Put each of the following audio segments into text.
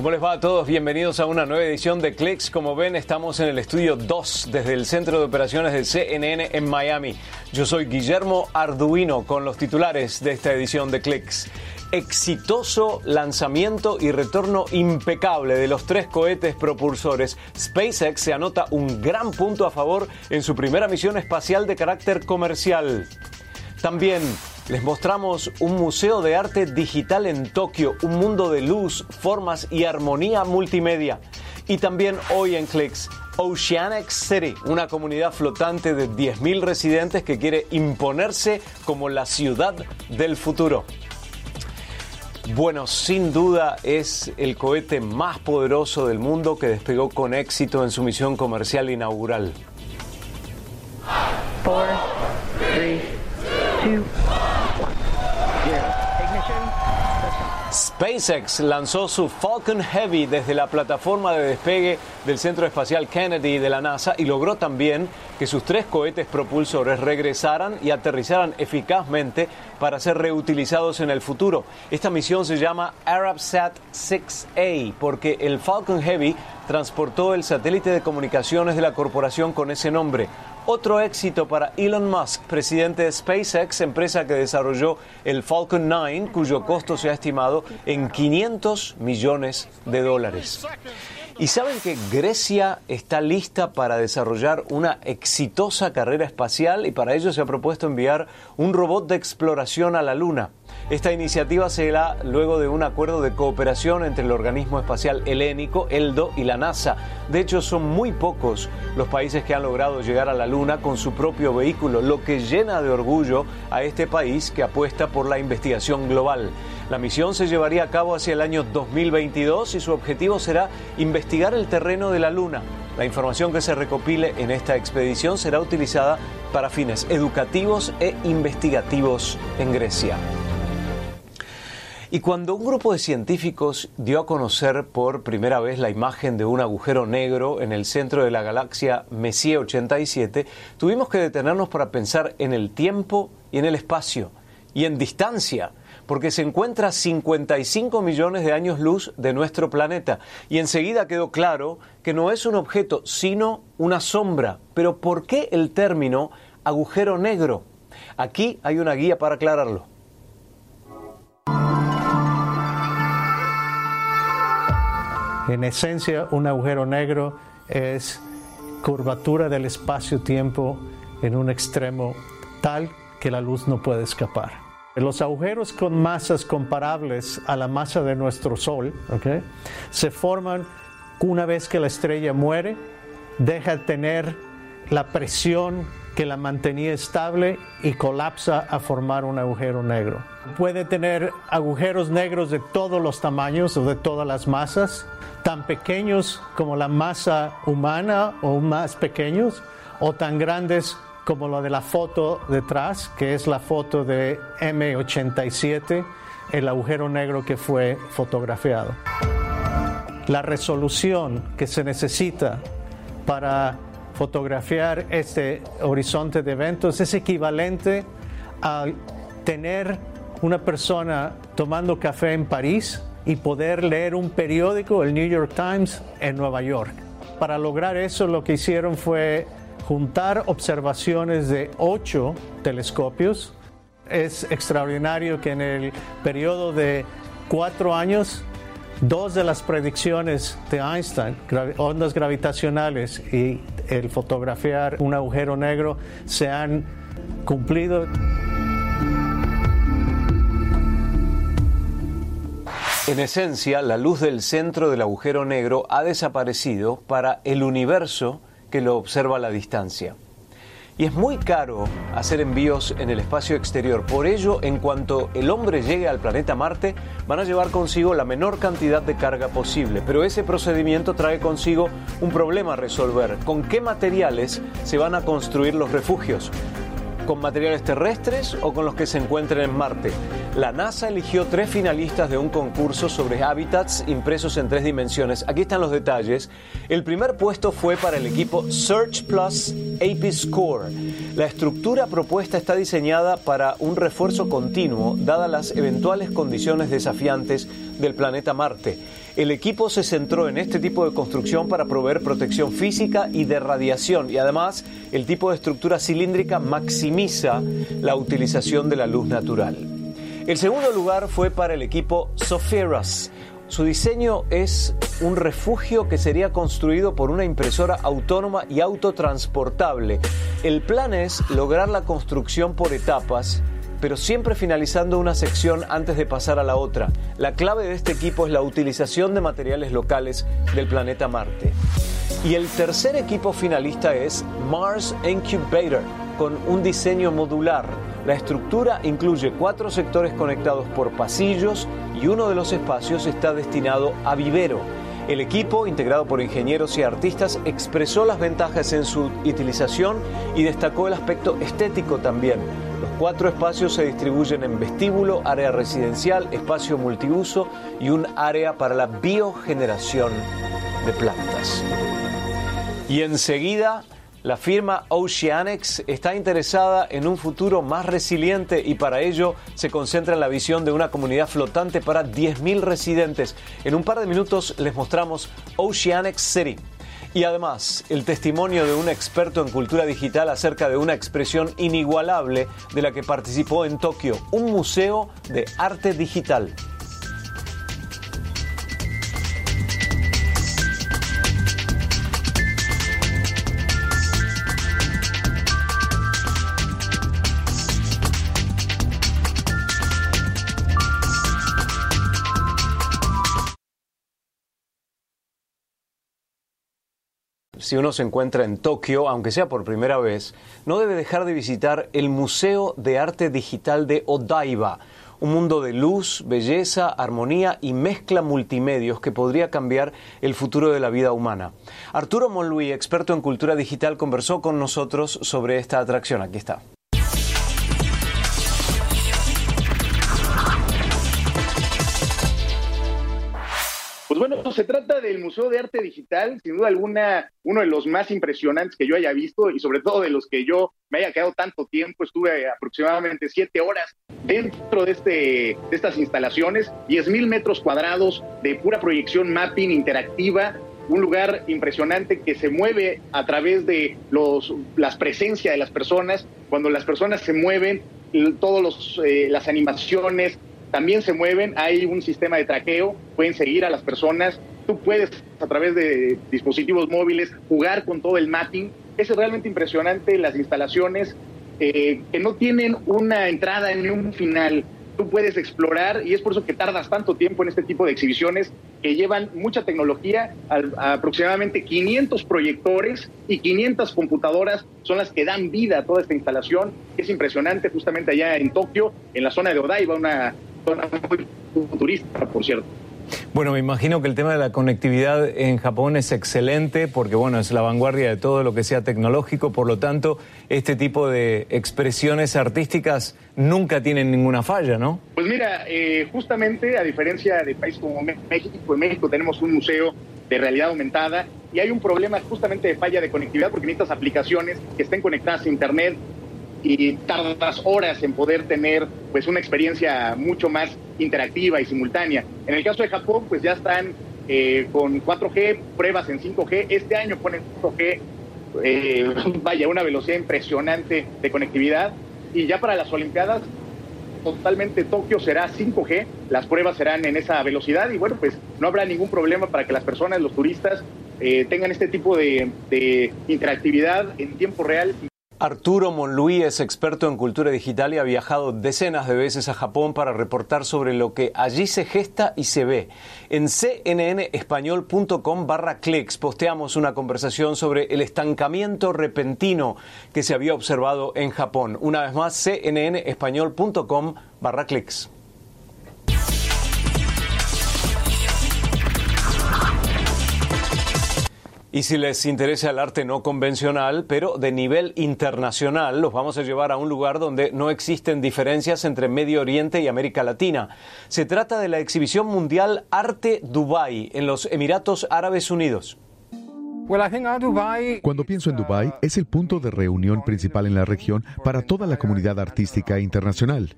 ¿Cómo les va a todos? Bienvenidos a una nueva edición de Clicks. Como ven, estamos en el estudio 2 desde el Centro de Operaciones del CNN en Miami. Yo soy Guillermo Arduino con los titulares de esta edición de Clicks. Exitoso lanzamiento y retorno impecable de los tres cohetes propulsores. SpaceX se anota un gran punto a favor en su primera misión espacial de carácter comercial. También les mostramos un museo de arte digital en Tokio, un mundo de luz, formas y armonía multimedia. Y también hoy en Clicks, Oceanic City, una comunidad flotante de 10.000 residentes que quiere imponerse como la ciudad del futuro. Bueno, sin duda es el cohete más poderoso del mundo que despegó con éxito en su misión comercial inaugural. Four, three, two, SpaceX lanzó su Falcon Heavy desde la plataforma de despegue del Centro Espacial Kennedy de la NASA y logró también que sus tres cohetes propulsores regresaran y aterrizaran eficazmente para ser reutilizados en el futuro. Esta misión se llama ArabSat 6A porque el Falcon Heavy transportó el satélite de comunicaciones de la corporación con ese nombre. Otro éxito para Elon Musk, presidente de SpaceX, empresa que desarrolló el Falcon 9, cuyo costo se ha estimado en 500 millones de dólares. Y saben que Grecia está lista para desarrollar una exitosa carrera espacial y para ello se ha propuesto enviar un robot de exploración a la Luna. Esta iniciativa se da luego de un acuerdo de cooperación entre el organismo espacial helénico, ELDO, y la NASA. De hecho, son muy pocos los países que han logrado llegar a la Luna con su propio vehículo, lo que llena de orgullo a este país que apuesta por la investigación global. La misión se llevaría a cabo hacia el año 2022 y su objetivo será investigar el terreno de la Luna. La información que se recopile en esta expedición será utilizada para fines educativos e investigativos en Grecia. Y cuando un grupo de científicos dio a conocer por primera vez la imagen de un agujero negro en el centro de la galaxia Messier 87, tuvimos que detenernos para pensar en el tiempo y en el espacio y en distancia, porque se encuentra a 55 millones de años luz de nuestro planeta. Y enseguida quedó claro que no es un objeto, sino una sombra. Pero ¿por qué el término agujero negro? Aquí hay una guía para aclararlo. En esencia, un agujero negro es curvatura del espacio-tiempo en un extremo tal que la luz no puede escapar. Los agujeros con masas comparables a la masa de nuestro Sol ¿ok? se forman una vez que la estrella muere, deja de tener la presión que la mantenía estable y colapsa a formar un agujero negro. Puede tener agujeros negros de todos los tamaños o de todas las masas, tan pequeños como la masa humana o más pequeños, o tan grandes como la de la foto detrás, que es la foto de M87, el agujero negro que fue fotografiado. La resolución que se necesita para fotografiar este horizonte de eventos es equivalente a tener una persona tomando café en París y poder leer un periódico, el New York Times, en Nueva York. Para lograr eso lo que hicieron fue juntar observaciones de ocho telescopios. Es extraordinario que en el periodo de cuatro años, dos de las predicciones de Einstein, ondas gravitacionales y el fotografiar un agujero negro, se han cumplido. En esencia, la luz del centro del agujero negro ha desaparecido para el universo que lo observa a la distancia. Y es muy caro hacer envíos en el espacio exterior. Por ello, en cuanto el hombre llegue al planeta Marte, van a llevar consigo la menor cantidad de carga posible. Pero ese procedimiento trae consigo un problema a resolver. ¿Con qué materiales se van a construir los refugios? Con materiales terrestres o con los que se encuentren en Marte. La NASA eligió tres finalistas de un concurso sobre hábitats impresos en tres dimensiones. Aquí están los detalles. El primer puesto fue para el equipo Search Plus APIS Core. La estructura propuesta está diseñada para un refuerzo continuo, dadas las eventuales condiciones desafiantes del planeta Marte. El equipo se centró en este tipo de construcción para proveer protección física y de radiación y además el tipo de estructura cilíndrica maximiza la utilización de la luz natural. El segundo lugar fue para el equipo Sopheras. Su diseño es un refugio que sería construido por una impresora autónoma y autotransportable. El plan es lograr la construcción por etapas pero siempre finalizando una sección antes de pasar a la otra. La clave de este equipo es la utilización de materiales locales del planeta Marte. Y el tercer equipo finalista es Mars Incubator, con un diseño modular. La estructura incluye cuatro sectores conectados por pasillos y uno de los espacios está destinado a vivero. El equipo, integrado por ingenieros y artistas, expresó las ventajas en su utilización y destacó el aspecto estético también. Los cuatro espacios se distribuyen en vestíbulo, área residencial, espacio multiuso y un área para la biogeneración de plantas. Y enseguida la firma Oceanics está interesada en un futuro más resiliente y para ello se concentra en la visión de una comunidad flotante para 10.000 residentes. En un par de minutos les mostramos Oceanics City. Y además, el testimonio de un experto en cultura digital acerca de una expresión inigualable de la que participó en Tokio, un museo de arte digital. Si uno se encuentra en Tokio, aunque sea por primera vez, no debe dejar de visitar el Museo de Arte Digital de Odaiba, un mundo de luz, belleza, armonía y mezcla multimedios que podría cambiar el futuro de la vida humana. Arturo Monluí, experto en cultura digital, conversó con nosotros sobre esta atracción. Aquí está. Bueno, se trata del Museo de Arte Digital, sin duda alguna, uno de los más impresionantes que yo haya visto y sobre todo de los que yo me haya quedado tanto tiempo. Estuve aproximadamente siete horas dentro de, este, de estas instalaciones, 10 mil metros cuadrados de pura proyección mapping interactiva, un lugar impresionante que se mueve a través de los, las de las personas. Cuando las personas se mueven, todas eh, las animaciones, también se mueven, hay un sistema de traqueo, pueden seguir a las personas, tú puedes a través de dispositivos móviles jugar con todo el mapping. Es realmente impresionante las instalaciones eh, que no tienen una entrada ni un final. Tú puedes explorar y es por eso que tardas tanto tiempo en este tipo de exhibiciones que llevan mucha tecnología, aproximadamente 500 proyectores y 500 computadoras son las que dan vida a toda esta instalación. Es impresionante justamente allá en Tokio, en la zona de Odaiba, una zona muy futurista, por cierto. Bueno, me imagino que el tema de la conectividad en Japón es excelente porque, bueno, es la vanguardia de todo lo que sea tecnológico, por lo tanto, este tipo de expresiones artísticas nunca tienen ninguna falla, ¿no? Pues mira, eh, justamente a diferencia de países como México, en México tenemos un museo de realidad aumentada y hay un problema justamente de falla de conectividad porque necesitas aplicaciones que estén conectadas a Internet y tardas horas en poder tener pues una experiencia mucho más interactiva y simultánea. En el caso de Japón, pues ya están eh, con 4G, pruebas en 5G. Este año ponen 5G eh, vaya, una velocidad impresionante de conectividad. Y ya para las Olimpiadas, totalmente Tokio será 5G, las pruebas serán en esa velocidad y bueno, pues no habrá ningún problema para que las personas, los turistas, eh, tengan este tipo de, de interactividad en tiempo real Arturo Monluí es experto en cultura digital y ha viajado decenas de veces a Japón para reportar sobre lo que allí se gesta y se ve. En cnnespañol.com barra clics posteamos una conversación sobre el estancamiento repentino que se había observado en Japón. Una vez más, cnnespañol.com barra clics. Y si les interesa el arte no convencional, pero de nivel internacional, los vamos a llevar a un lugar donde no existen diferencias entre Medio Oriente y América Latina. Se trata de la exhibición mundial Arte Dubai en los Emiratos Árabes Unidos. Cuando pienso en Dubai, es el punto de reunión principal en la región para toda la comunidad artística internacional.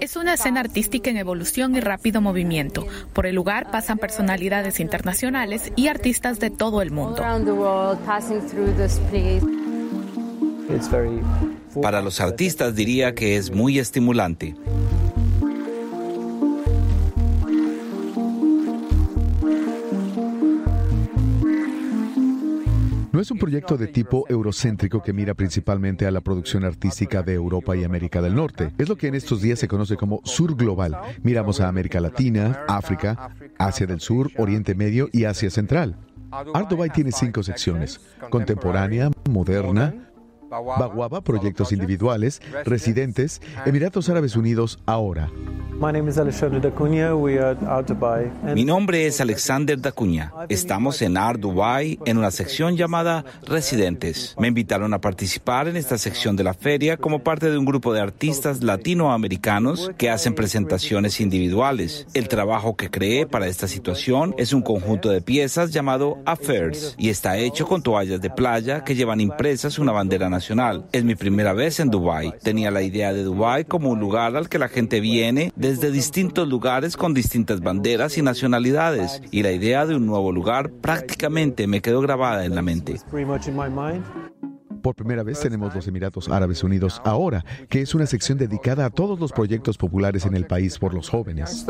Es una escena artística en evolución y rápido movimiento. Por el lugar pasan personalidades internacionales y artistas de todo el mundo. Para los artistas diría que es muy estimulante. Es un proyecto de tipo eurocéntrico que mira principalmente a la producción artística de Europa y América del Norte. Es lo que en estos días se conoce como Sur Global. Miramos a América Latina, África, Asia del Sur, Oriente Medio y Asia Central. Art Dubai tiene cinco secciones, contemporánea, moderna, Baguaba, proyectos individuales, residentes, Emiratos Árabes Unidos, ahora. Mi nombre es Alexander Dacuña. Estamos en Art Dubai en una sección llamada Residentes. Me invitaron a participar en esta sección de la feria como parte de un grupo de artistas latinoamericanos que hacen presentaciones individuales. El trabajo que creé para esta situación es un conjunto de piezas llamado Affairs y está hecho con toallas de playa que llevan impresas una bandera nacional. Es mi primera vez en Dubai. Tenía la idea de Dubai como un lugar al que la gente viene desde distintos lugares con distintas banderas y nacionalidades, y la idea de un nuevo lugar prácticamente me quedó grabada en la mente. Por primera vez tenemos los Emiratos Árabes Unidos ahora, que es una sección dedicada a todos los proyectos populares en el país por los jóvenes.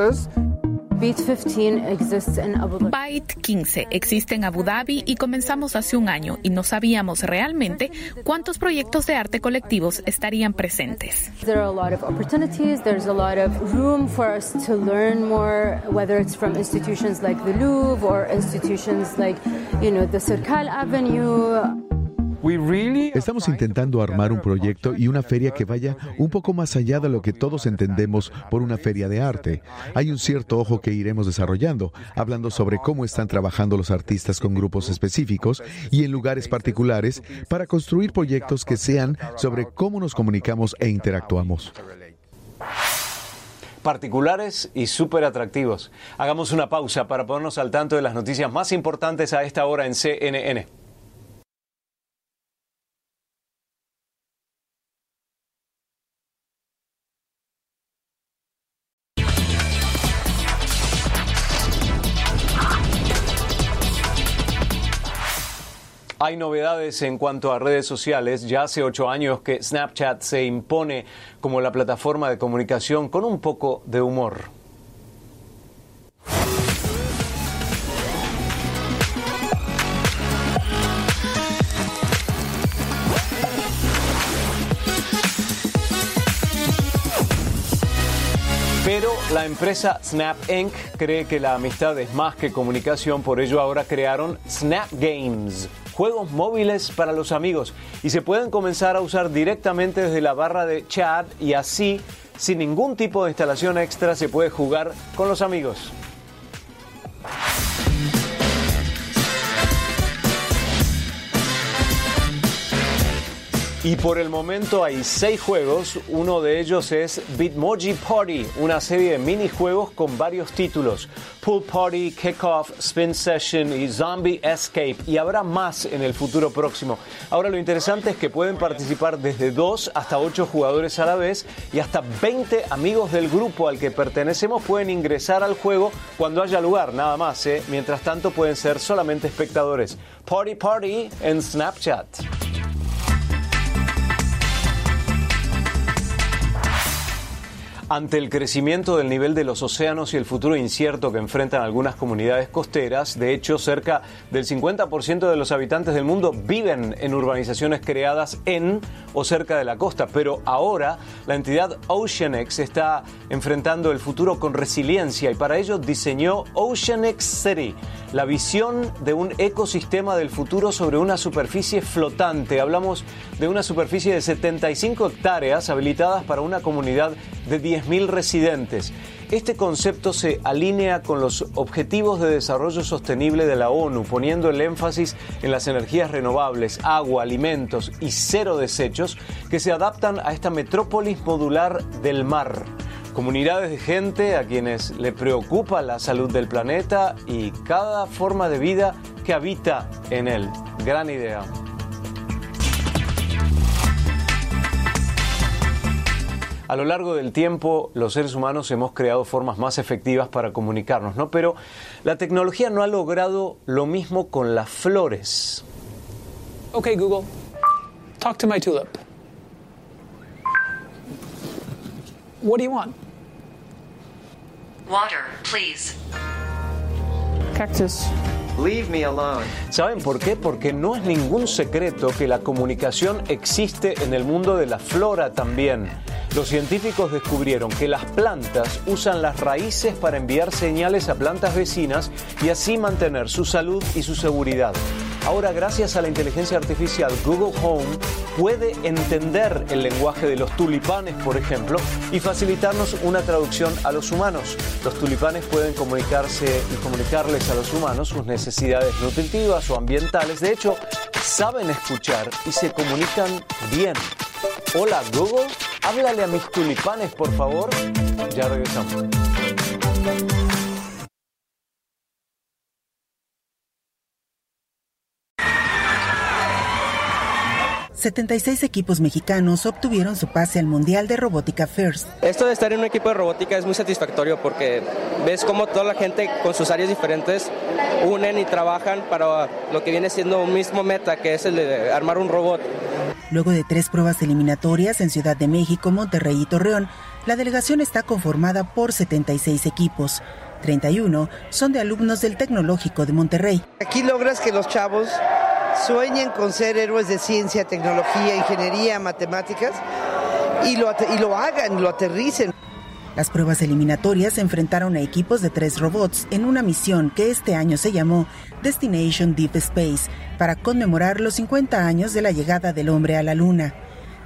Byte 15 existe en Abu Dhabi y comenzamos hace un año y no sabíamos realmente cuántos proyectos de arte colectivos estarían presentes. There are a lot of opportunities, there's a lot of room for us to learn more, whether it's from institutions like the Louvre or institutions like, you know, the Circal Avenue. Estamos intentando armar un proyecto y una feria que vaya un poco más allá de lo que todos entendemos por una feria de arte. Hay un cierto ojo que iremos desarrollando, hablando sobre cómo están trabajando los artistas con grupos específicos y en lugares particulares para construir proyectos que sean sobre cómo nos comunicamos e interactuamos particulares y súper atractivos. Hagamos una pausa para ponernos al tanto de las noticias más importantes a esta hora en CNN. Hay novedades en cuanto a redes sociales. Ya hace ocho años que Snapchat se impone como la plataforma de comunicación con un poco de humor. Pero la empresa Snap Inc. cree que la amistad es más que comunicación, por ello ahora crearon Snap Games, juegos móviles para los amigos y se pueden comenzar a usar directamente desde la barra de chat y así, sin ningún tipo de instalación extra, se puede jugar con los amigos. Y por el momento hay seis juegos, uno de ellos es Bitmoji Party, una serie de minijuegos con varios títulos. Pool Party, Kickoff, Spin Session y Zombie Escape. Y habrá más en el futuro próximo. Ahora lo interesante es que pueden participar desde dos hasta ocho jugadores a la vez y hasta 20 amigos del grupo al que pertenecemos pueden ingresar al juego cuando haya lugar, nada más. ¿eh? Mientras tanto pueden ser solamente espectadores. Party Party en Snapchat. Ante el crecimiento del nivel de los océanos y el futuro incierto que enfrentan algunas comunidades costeras, de hecho cerca del 50% de los habitantes del mundo viven en urbanizaciones creadas en o cerca de la costa, pero ahora la entidad OceanX está enfrentando el futuro con resiliencia y para ello diseñó OceanX City, la visión de un ecosistema del futuro sobre una superficie flotante. Hablamos de una superficie de 75 hectáreas habilitadas para una comunidad de 10.000 residentes. Este concepto se alinea con los Objetivos de Desarrollo Sostenible de la ONU, poniendo el énfasis en las energías renovables, agua, alimentos y cero desechos que se adaptan a esta metrópolis modular del mar. Comunidades de gente a quienes le preocupa la salud del planeta y cada forma de vida que habita en él. Gran idea. A lo largo del tiempo, los seres humanos hemos creado formas más efectivas para comunicarnos, ¿no? Pero la tecnología no ha logrado lo mismo con las flores. Okay, Google. Talk to my tulip. What do you want? Water, please. Cactus. Leave me alone. ¿Saben por qué? Porque no es ningún secreto que la comunicación existe en el mundo de la flora también. Los científicos descubrieron que las plantas usan las raíces para enviar señales a plantas vecinas y así mantener su salud y su seguridad. Ahora, gracias a la inteligencia artificial, Google Home puede entender el lenguaje de los tulipanes, por ejemplo, y facilitarnos una traducción a los humanos. Los tulipanes pueden comunicarse y comunicarles a los humanos sus necesidades nutritivas o ambientales. De hecho, saben escuchar y se comunican bien. Hola Google, háblale a mis tulipanes, por favor. Ya regresamos. 76 equipos mexicanos obtuvieron su pase al Mundial de Robótica First. Esto de estar en un equipo de robótica es muy satisfactorio porque ves cómo toda la gente con sus áreas diferentes unen y trabajan para lo que viene siendo un mismo meta, que es el de armar un robot. Luego de tres pruebas eliminatorias en Ciudad de México, Monterrey y Torreón, la delegación está conformada por 76 equipos. 31 son de alumnos del Tecnológico de Monterrey. Aquí logras que los chavos sueñen con ser héroes de ciencia, tecnología, ingeniería, matemáticas y lo, y lo hagan, lo aterricen. Las pruebas eliminatorias enfrentaron a equipos de tres robots en una misión que este año se llamó Destination Deep Space para conmemorar los 50 años de la llegada del hombre a la Luna.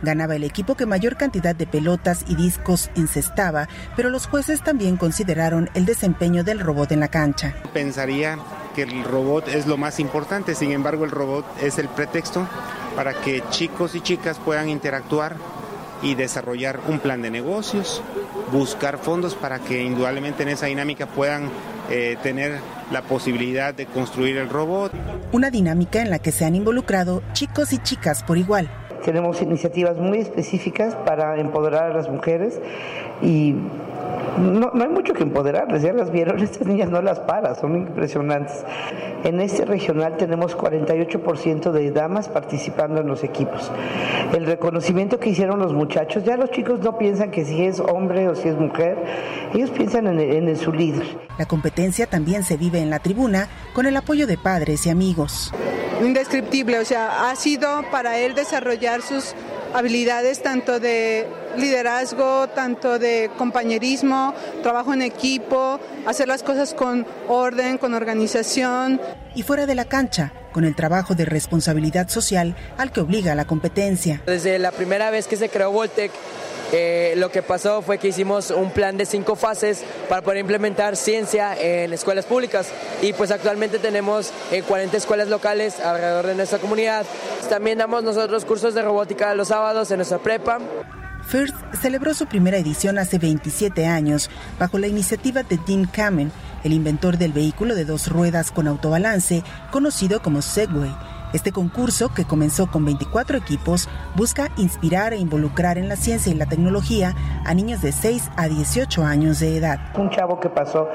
Ganaba el equipo que mayor cantidad de pelotas y discos encestaba, pero los jueces también consideraron el desempeño del robot en la cancha. Pensaría que el robot es lo más importante, sin embargo el robot es el pretexto para que chicos y chicas puedan interactuar y desarrollar un plan de negocios, buscar fondos para que indudablemente en esa dinámica puedan eh, tener la posibilidad de construir el robot. Una dinámica en la que se han involucrado chicos y chicas por igual. Tenemos iniciativas muy específicas para empoderar a las mujeres y no, hay mucho que empoderarles, ya las vieron, estas niñas no las paras, son impresionantes. En este regional tenemos 48% de damas participando en los equipos. El reconocimiento que hicieron los muchachos, ya los chicos no piensan que si es hombre o si es mujer, ellos piensan en, en su líder. La competencia también se vive en la tribuna con el apoyo de padres y amigos. Indescriptible, o sea, ha sido para él desarrollar sus habilidades tanto de liderazgo, tanto de compañerismo, trabajo en equipo, hacer las cosas con orden, con organización. Y fuera de la cancha, con el trabajo de responsabilidad social al que obliga la competencia. Desde la primera vez que se creó Voltec, Eh, lo que pasó fue que hicimos un plan de cinco fases para poder implementar ciencia en escuelas públicas y pues actualmente tenemos 40 escuelas locales alrededor de nuestra comunidad. También damos nosotros cursos de robótica los sábados en nuestra prepa. FIRST celebró su primera edición hace 27 años bajo la iniciativa de Dean Kamen, el inventor del vehículo de dos ruedas con autobalance conocido como Segway. Este concurso, que comenzó con 24 equipos, busca inspirar e involucrar en la ciencia y la tecnología a niños de 6 a 18 años de edad. Un chavo que pasó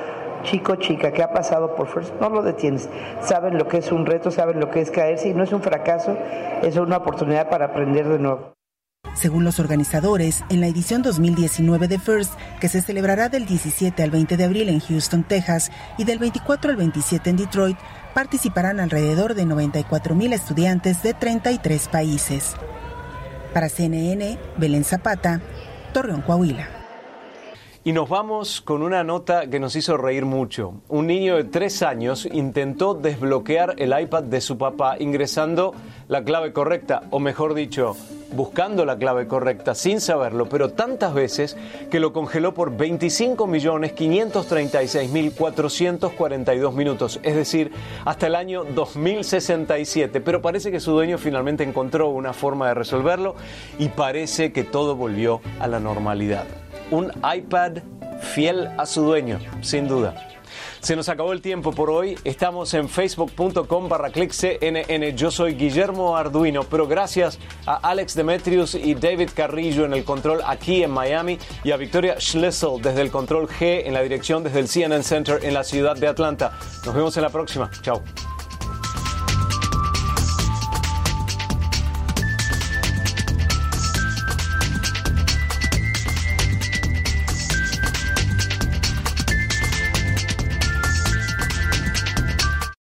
chico, chica, que ha pasado por FIRST, no lo detienes. Saben lo que es un reto, saben lo que es caerse y no es un fracaso, es una oportunidad para aprender de nuevo. Según los organizadores, en la edición 2019 de FIRST, que se celebrará del 17 al 20 de abril en Houston, Texas, y del 24 al 27 en Detroit, participarán alrededor de 94 mil estudiantes de 33 países. Para CNN, Belén Zapata, Torreón, Coahuila. Y nos vamos con una nota que nos hizo reír mucho. Un niño de tres años intentó desbloquear el iPad de su papá ingresando la clave correcta, o mejor dicho, buscando la clave correcta sin saberlo, pero tantas veces que lo congeló por 25.536.442 minutos, es decir, hasta el año 2067. Pero parece que su dueño finalmente encontró una forma de resolverlo y parece que todo volvió a la normalidad un iPad fiel a su dueño, sin duda. Se nos acabó el tiempo por hoy. Estamos en facebook.com barra CNN. Yo soy Guillermo Arduino, pero gracias a Alex Demetrius y David Carrillo en el control aquí en Miami y a Victoria Schlissel desde el control G en la dirección desde el CNN Center en la ciudad de Atlanta. Nos vemos en la próxima. Chao.